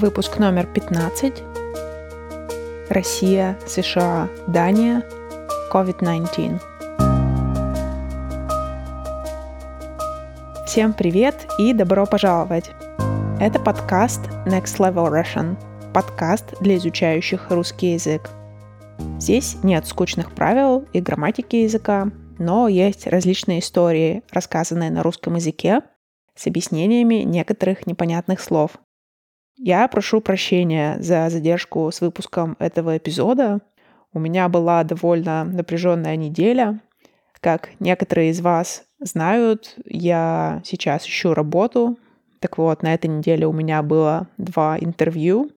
Выпуск номер 15. Россия, США, Дания. COVID-19. Всем привет и добро пожаловать! Это подкаст Next Level Russian, подкаст для изучающих русский язык. Здесь нет скучных правил и грамматики языка, но есть различные истории, рассказанные на русском языке, с объяснениями некоторых непонятных слов – я прошу прощения за задержку с выпуском этого эпизода. У меня была довольно напряженная неделя. Как некоторые из вас знают, я сейчас ищу работу. Так вот, на этой неделе у меня было два интервью.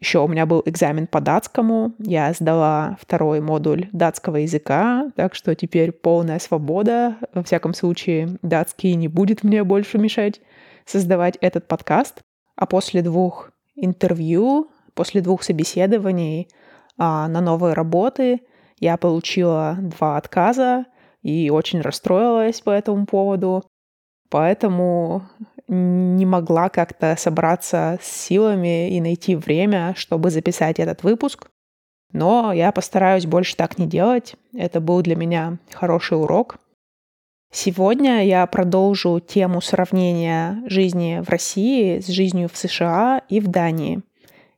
Еще у меня был экзамен по датскому. Я сдала второй модуль датского языка, так что теперь полная свобода. Во всяком случае, датский не будет мне больше мешать создавать этот подкаст. А после двух интервью, после двух собеседований а, на новые работы я получила два отказа и очень расстроилась по этому поводу. Поэтому не могла как-то собраться с силами и найти время, чтобы записать этот выпуск. Но я постараюсь больше так не делать. Это был для меня хороший урок. Сегодня я продолжу тему сравнения жизни в России с жизнью в США и в Дании.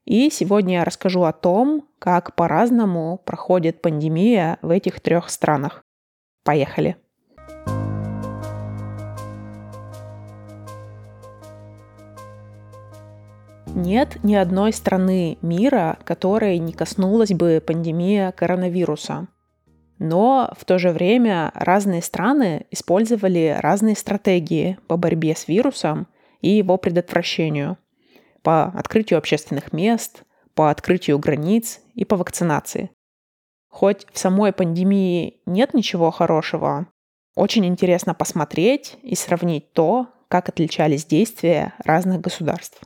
И сегодня я расскажу о том, как по-разному проходит пандемия в этих трех странах. Поехали! Нет ни одной страны мира, которой не коснулась бы пандемия коронавируса. Но в то же время разные страны использовали разные стратегии по борьбе с вирусом и его предотвращению, по открытию общественных мест, по открытию границ и по вакцинации. Хоть в самой пандемии нет ничего хорошего, очень интересно посмотреть и сравнить то, как отличались действия разных государств.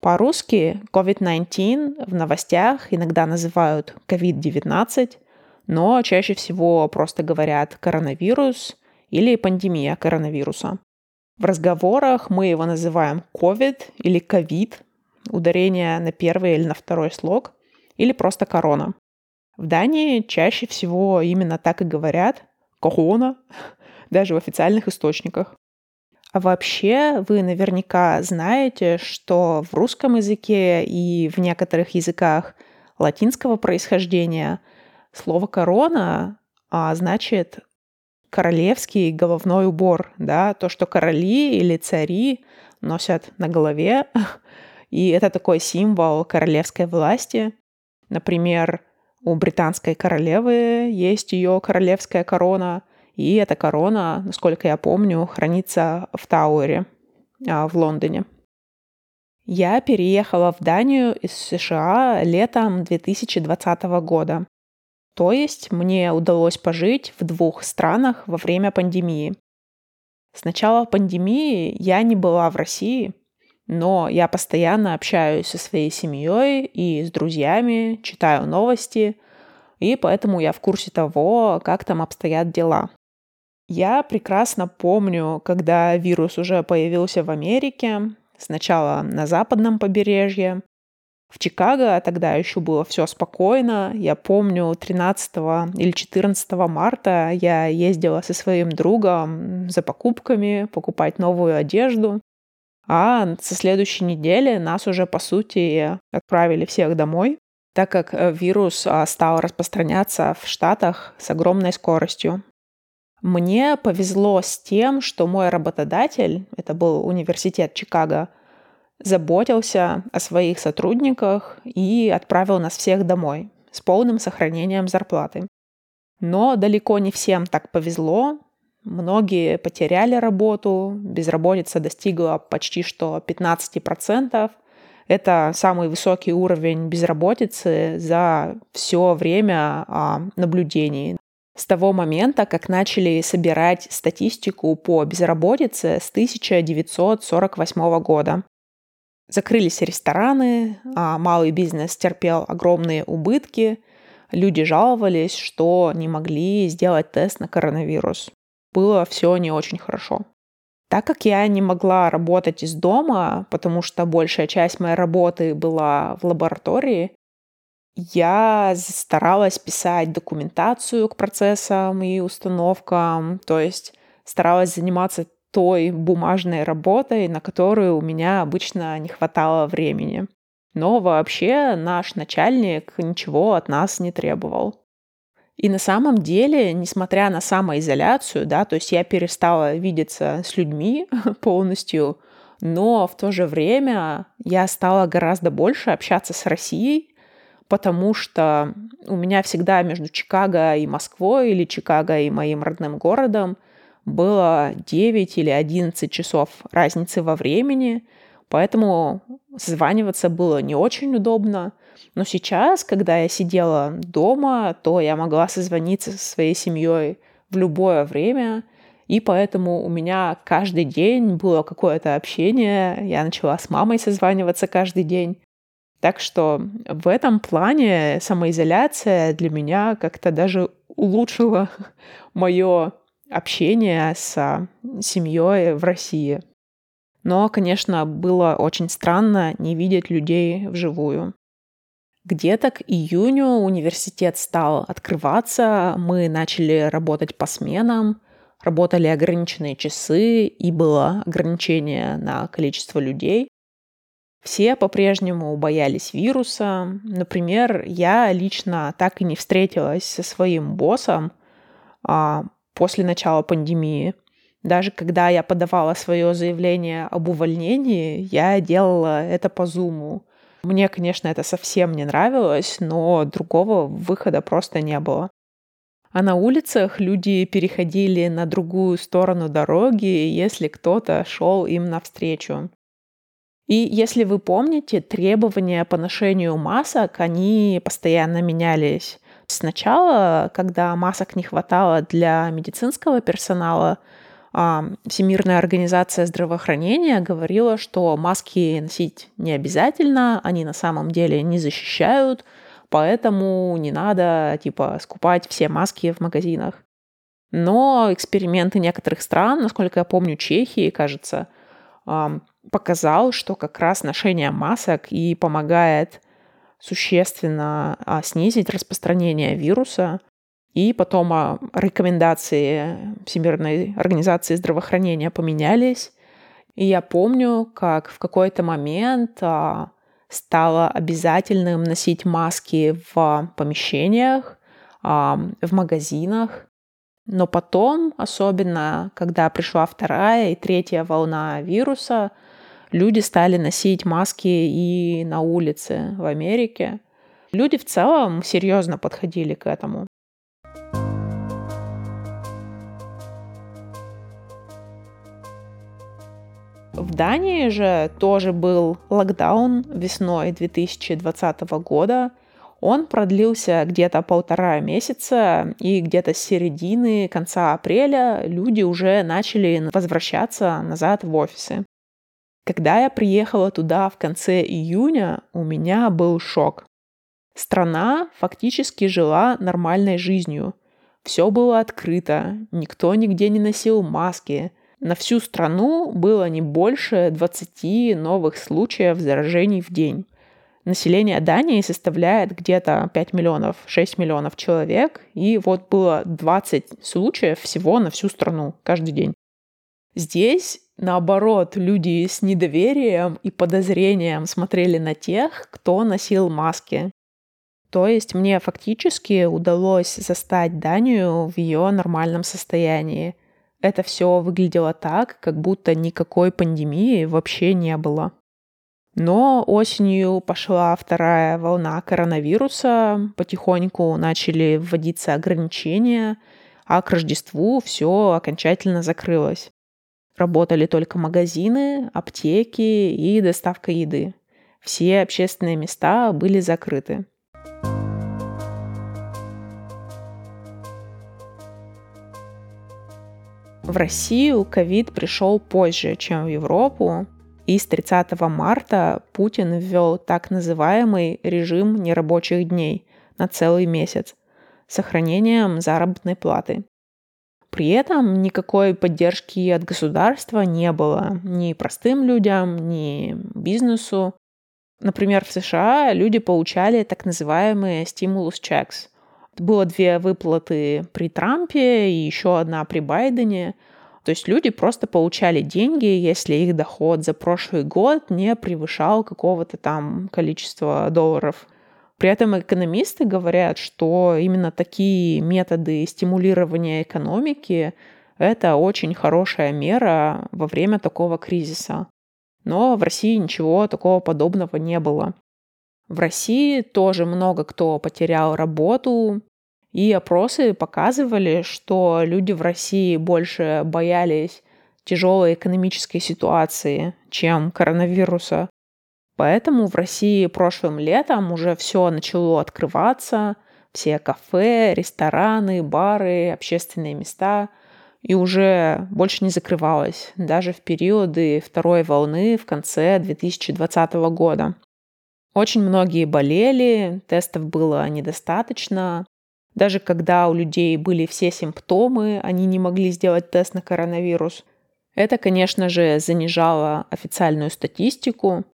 По-русски COVID-19 в новостях иногда называют COVID-19, но чаще всего просто говорят коронавирус или пандемия коронавируса. В разговорах мы его называем COVID или COVID, ударение на первый или на второй слог, или просто корона. В Дании чаще всего именно так и говорят корона, даже в официальных источниках. А вообще вы наверняка знаете, что в русском языке и в некоторых языках латинского происхождения – Слово корона а, значит королевский головной убор, да, то, что короли или цари носят на голове, и это такой символ королевской власти. Например, у британской королевы есть ее королевская корона, и эта корона, насколько я помню, хранится в Тауэре а, в Лондоне. Я переехала в Данию из США летом 2020 года. То есть мне удалось пожить в двух странах во время пандемии. С начала пандемии я не была в России, но я постоянно общаюсь со своей семьей и с друзьями, читаю новости, и поэтому я в курсе того, как там обстоят дела. Я прекрасно помню, когда вирус уже появился в Америке, сначала на западном побережье, в Чикаго тогда еще было все спокойно. Я помню, 13 или 14 марта я ездила со своим другом за покупками, покупать новую одежду. А со следующей недели нас уже, по сути, отправили всех домой, так как э, вирус а, стал распространяться в Штатах с огромной скоростью. Мне повезло с тем, что мой работодатель, это был университет Чикаго, заботился о своих сотрудниках и отправил нас всех домой с полным сохранением зарплаты. Но далеко не всем так повезло. Многие потеряли работу, безработица достигла почти что 15%. Это самый высокий уровень безработицы за все время а, наблюдений. С того момента, как начали собирать статистику по безработице с 1948 года. Закрылись рестораны, а малый бизнес терпел огромные убытки. Люди жаловались, что не могли сделать тест на коронавирус. Было все не очень хорошо. Так как я не могла работать из дома, потому что большая часть моей работы была в лаборатории, я старалась писать документацию к процессам и установкам, то есть старалась заниматься той бумажной работой, на которую у меня обычно не хватало времени. Но вообще наш начальник ничего от нас не требовал. И на самом деле, несмотря на самоизоляцию, да, то есть я перестала видеться с людьми полностью, но в то же время я стала гораздо больше общаться с Россией, потому что у меня всегда между Чикаго и Москвой или Чикаго и моим родным городом было 9 или 11 часов разницы во времени, поэтому созваниваться было не очень удобно. Но сейчас, когда я сидела дома, то я могла созвониться со своей семьей в любое время, и поэтому у меня каждый день было какое-то общение. Я начала с мамой созваниваться каждый день. Так что в этом плане самоизоляция для меня как-то даже улучшила мое общение с семьей в России. Но, конечно, было очень странно не видеть людей вживую. Где-то к июню университет стал открываться, мы начали работать по сменам, работали ограниченные часы и было ограничение на количество людей. Все по-прежнему боялись вируса. Например, я лично так и не встретилась со своим боссом а, после начала пандемии. Даже когда я подавала свое заявление об увольнении, я делала это по зуму. Мне, конечно, это совсем не нравилось, но другого выхода просто не было. А на улицах люди переходили на другую сторону дороги, если кто-то шел им навстречу. И если вы помните, требования по ношению масок, они постоянно менялись. Сначала, когда масок не хватало для медицинского персонала, Всемирная организация здравоохранения говорила, что маски носить не обязательно, они на самом деле не защищают, поэтому не надо типа скупать все маски в магазинах. Но эксперименты некоторых стран, насколько я помню, Чехии, кажется, показал, что как раз ношение масок и помогает существенно а, снизить распространение вируса. И потом а, рекомендации Всемирной организации здравоохранения поменялись. И я помню, как в какой-то момент а, стало обязательным носить маски в помещениях, в магазинах. Но потом, особенно когда пришла вторая и третья волна вируса, люди стали носить маски и на улице в Америке. Люди в целом серьезно подходили к этому. В Дании же тоже был локдаун весной 2020 года. Он продлился где-то полтора месяца, и где-то с середины, конца апреля люди уже начали возвращаться назад в офисы. Когда я приехала туда в конце июня, у меня был шок. Страна фактически жила нормальной жизнью. Все было открыто, никто нигде не носил маски. На всю страну было не больше 20 новых случаев заражений в день. Население Дании составляет где-то 5 миллионов, 6 миллионов человек, и вот было 20 случаев всего на всю страну каждый день. Здесь Наоборот, люди с недоверием и подозрением смотрели на тех, кто носил маски. То есть мне фактически удалось застать Данию в ее нормальном состоянии. Это все выглядело так, как будто никакой пандемии вообще не было. Но осенью пошла вторая волна коронавируса, потихоньку начали вводиться ограничения, а к Рождеству все окончательно закрылось. Работали только магазины, аптеки и доставка еды. Все общественные места были закрыты. В Россию ковид пришел позже, чем в Европу, и с 30 марта Путин ввел так называемый режим нерабочих дней на целый месяц с сохранением заработной платы. При этом никакой поддержки от государства не было ни простым людям, ни бизнесу. Например, в США люди получали так называемые stimulus checks. Было две выплаты при Трампе и еще одна при Байдене. То есть люди просто получали деньги, если их доход за прошлый год не превышал какого-то там количества долларов. При этом экономисты говорят, что именно такие методы стимулирования экономики – это очень хорошая мера во время такого кризиса. Но в России ничего такого подобного не было. В России тоже много кто потерял работу, и опросы показывали, что люди в России больше боялись тяжелой экономической ситуации, чем коронавируса. Поэтому в России прошлым летом уже все начало открываться, все кафе, рестораны, бары, общественные места, и уже больше не закрывалось, даже в периоды второй волны в конце 2020 года. Очень многие болели, тестов было недостаточно. Даже когда у людей были все симптомы, они не могли сделать тест на коронавирус. Это, конечно же, занижало официальную статистику,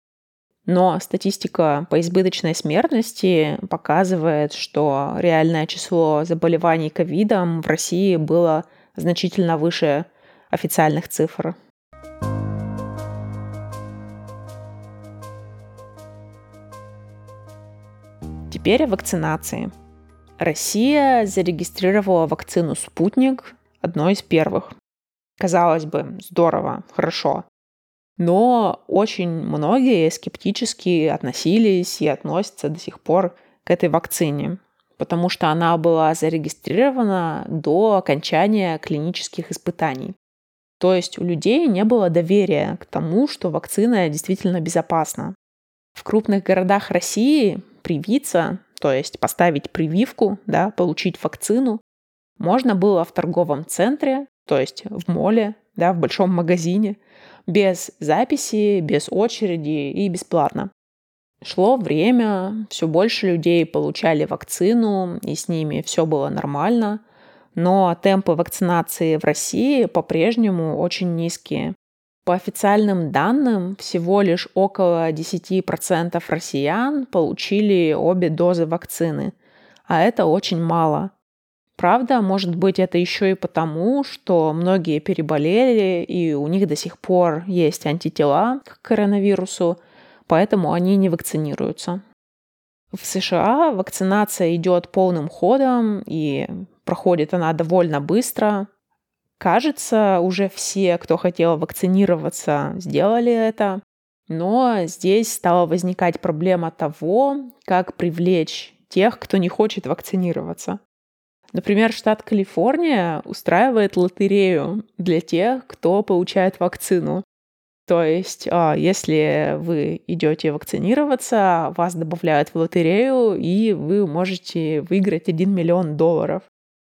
но статистика по избыточной смертности показывает, что реальное число заболеваний ковидом в России было значительно выше официальных цифр. Теперь о вакцинации. Россия зарегистрировала вакцину «Спутник» одной из первых. Казалось бы, здорово, хорошо. Но очень многие скептически относились и относятся до сих пор к этой вакцине, потому что она была зарегистрирована до окончания клинических испытаний. То есть у людей не было доверия к тому, что вакцина действительно безопасна. В крупных городах России привиться, то есть поставить прививку, да, получить вакцину, можно было в торговом центре, то есть в моле, да, в большом магазине – без записи, без очереди и бесплатно. Шло время, все больше людей получали вакцину, и с ними все было нормально, но темпы вакцинации в России по-прежнему очень низкие. По официальным данным, всего лишь около 10% россиян получили обе дозы вакцины, а это очень мало – Правда, может быть, это еще и потому, что многие переболели, и у них до сих пор есть антитела к коронавирусу, поэтому они не вакцинируются. В США вакцинация идет полным ходом, и проходит она довольно быстро. Кажется, уже все, кто хотел вакцинироваться, сделали это. Но здесь стала возникать проблема того, как привлечь тех, кто не хочет вакцинироваться. Например, штат Калифорния устраивает лотерею для тех, кто получает вакцину. То есть, а, если вы идете вакцинироваться, вас добавляют в лотерею, и вы можете выиграть 1 миллион долларов.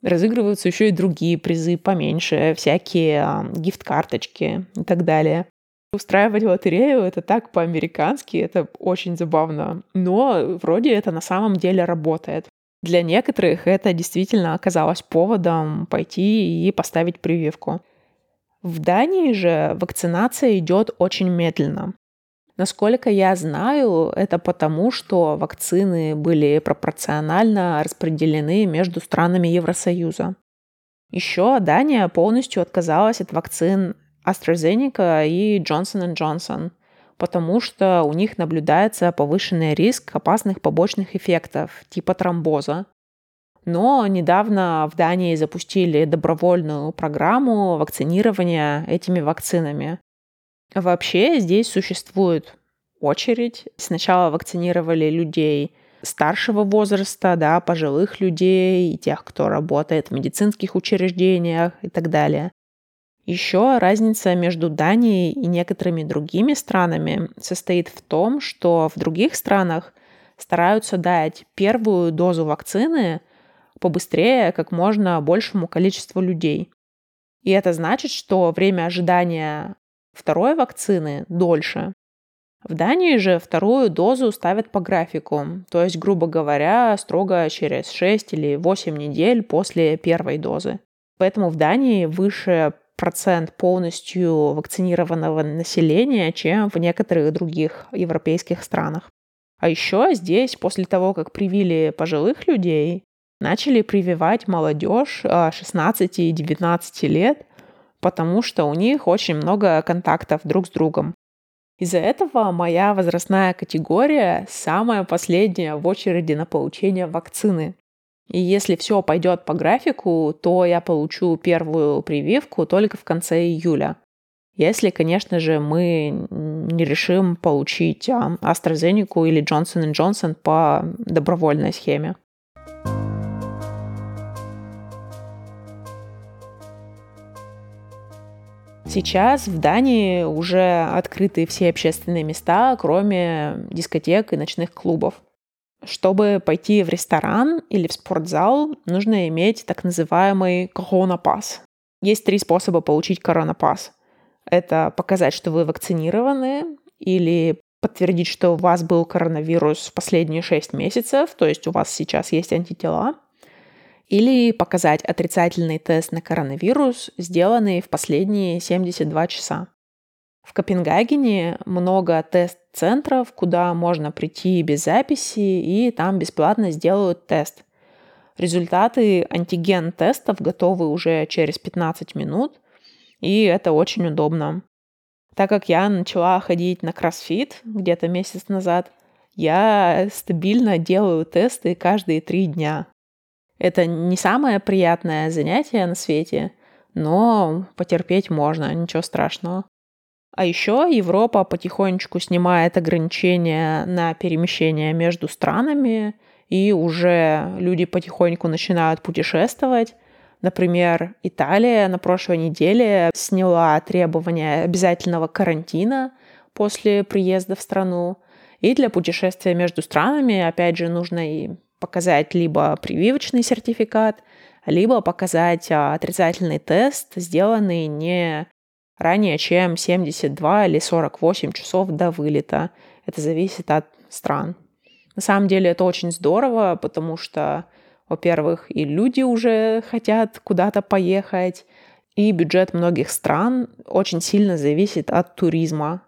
Разыгрываются еще и другие призы поменьше, всякие а, гифт-карточки и так далее. Устраивать лотерею — это так по-американски, это очень забавно. Но вроде это на самом деле работает. Для некоторых это действительно оказалось поводом пойти и поставить прививку. В Дании же вакцинация идет очень медленно. Насколько я знаю, это потому, что вакцины были пропорционально распределены между странами Евросоюза. Еще Дания полностью отказалась от вакцин AstraZeneca и Johnson Johnson – потому что у них наблюдается повышенный риск опасных побочных эффектов, типа тромбоза. Но недавно в Дании запустили добровольную программу вакцинирования этими вакцинами. Вообще здесь существует очередь. Сначала вакцинировали людей старшего возраста, да, пожилых людей, тех, кто работает в медицинских учреждениях и так далее. Еще разница между Данией и некоторыми другими странами состоит в том, что в других странах стараются дать первую дозу вакцины побыстрее как можно большему количеству людей. И это значит, что время ожидания второй вакцины дольше. В Дании же вторую дозу ставят по графику, то есть, грубо говоря, строго через 6 или 8 недель после первой дозы. Поэтому в Дании выше процент полностью вакцинированного населения, чем в некоторых других европейских странах. А еще здесь, после того, как привили пожилых людей, начали прививать молодежь 16 и 19 лет, потому что у них очень много контактов друг с другом. Из-за этого моя возрастная категория самая последняя в очереди на получение вакцины. И если все пойдет по графику, то я получу первую прививку только в конце июля. Если, конечно же, мы не решим получить AstraZeneca или Johnson Johnson по добровольной схеме. Сейчас в Дании уже открыты все общественные места, кроме дискотек и ночных клубов. Чтобы пойти в ресторан или в спортзал, нужно иметь так называемый коронапас. Есть три способа получить коронапас. Это показать, что вы вакцинированы, или подтвердить, что у вас был коронавирус в последние 6 месяцев, то есть у вас сейчас есть антитела, или показать отрицательный тест на коронавирус, сделанный в последние 72 часа. В Копенгагене много тест-центров, куда можно прийти без записи, и там бесплатно сделают тест. Результаты антиген-тестов готовы уже через 15 минут, и это очень удобно. Так как я начала ходить на кроссфит где-то месяц назад, я стабильно делаю тесты каждые три дня. Это не самое приятное занятие на свете, но потерпеть можно, ничего страшного. А еще Европа потихонечку снимает ограничения на перемещение между странами, и уже люди потихоньку начинают путешествовать. Например, Италия на прошлой неделе сняла требования обязательного карантина после приезда в страну. И для путешествия между странами, опять же, нужно и показать либо прививочный сертификат, либо показать а, отрицательный тест, сделанный не ранее, чем 72 или 48 часов до вылета. Это зависит от стран. На самом деле это очень здорово, потому что, во-первых, и люди уже хотят куда-то поехать, и бюджет многих стран очень сильно зависит от туризма.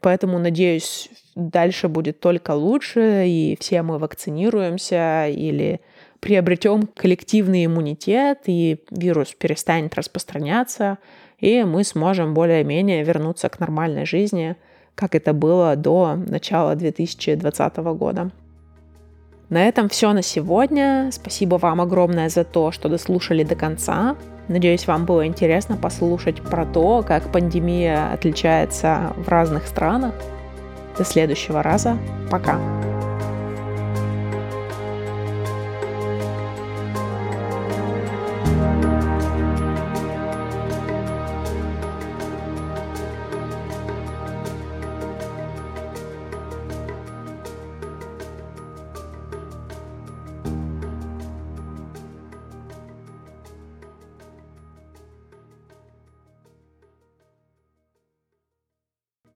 Поэтому, надеюсь, дальше будет только лучше, и все мы вакцинируемся или приобретем коллективный иммунитет, и вирус перестанет распространяться, и мы сможем более-менее вернуться к нормальной жизни, как это было до начала 2020 года. На этом все на сегодня. Спасибо вам огромное за то, что дослушали до конца. Надеюсь, вам было интересно послушать про то, как пандемия отличается в разных странах. До следующего раза. Пока.